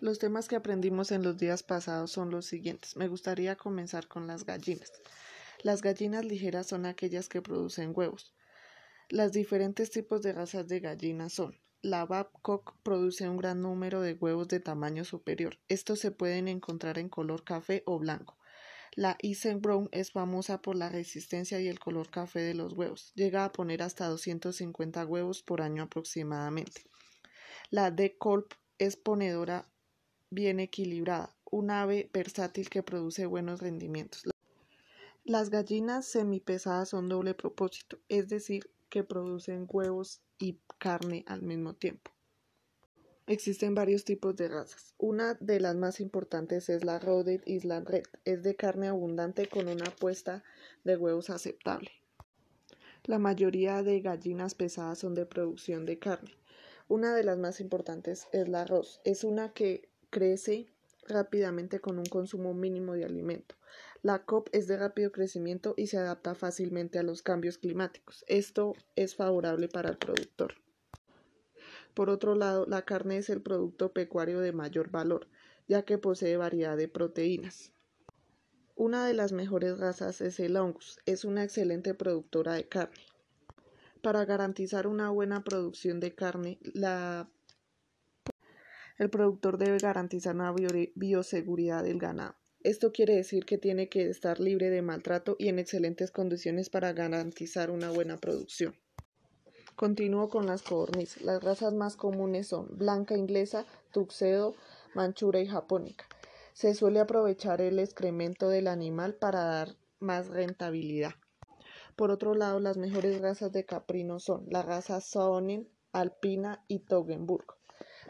Los temas que aprendimos en los días pasados son los siguientes. Me gustaría comenzar con las gallinas. Las gallinas ligeras son aquellas que producen huevos. Los diferentes tipos de razas de gallinas son la Babcock produce un gran número de huevos de tamaño superior. Estos se pueden encontrar en color café o blanco. La Brown es famosa por la resistencia y el color café de los huevos. Llega a poner hasta 250 huevos por año aproximadamente. La De Kolb es ponedora bien equilibrada, un ave versátil que produce buenos rendimientos. Las gallinas semipesadas son doble propósito, es decir, que producen huevos y carne al mismo tiempo. Existen varios tipos de razas. Una de las más importantes es la Rhode Island Red. Es de carne abundante con una puesta de huevos aceptable. La mayoría de gallinas pesadas son de producción de carne. Una de las más importantes es la Ross. Es una que crece rápidamente con un consumo mínimo de alimento. La COP es de rápido crecimiento y se adapta fácilmente a los cambios climáticos. Esto es favorable para el productor. Por otro lado, la carne es el producto pecuario de mayor valor, ya que posee variedad de proteínas. Una de las mejores razas es el Angus, es una excelente productora de carne. Para garantizar una buena producción de carne, el productor debe garantizar una bioseguridad del ganado. Esto quiere decir que tiene que estar libre de maltrato y en excelentes condiciones para garantizar una buena producción. Continúo con las codornices. Las razas más comunes son blanca inglesa, tuxedo, manchura y japónica. Se suele aprovechar el excremento del animal para dar más rentabilidad. Por otro lado, las mejores razas de caprino son la raza Sonnen, Alpina y Toggenburg.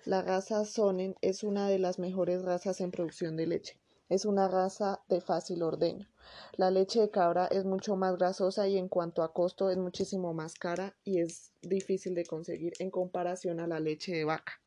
La raza Sonnen es una de las mejores razas en producción de leche. Es una raza de fácil ordeño. La leche de cabra es mucho más grasosa y en cuanto a costo es muchísimo más cara y es difícil de conseguir en comparación a la leche de vaca.